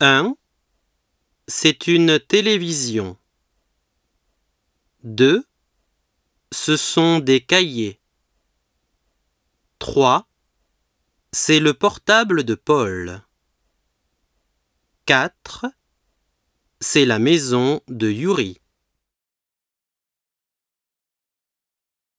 1. C'est une télévision. 2. Ce sont des cahiers. 3. C'est le portable de Paul. 4. C'est la maison de Yuri.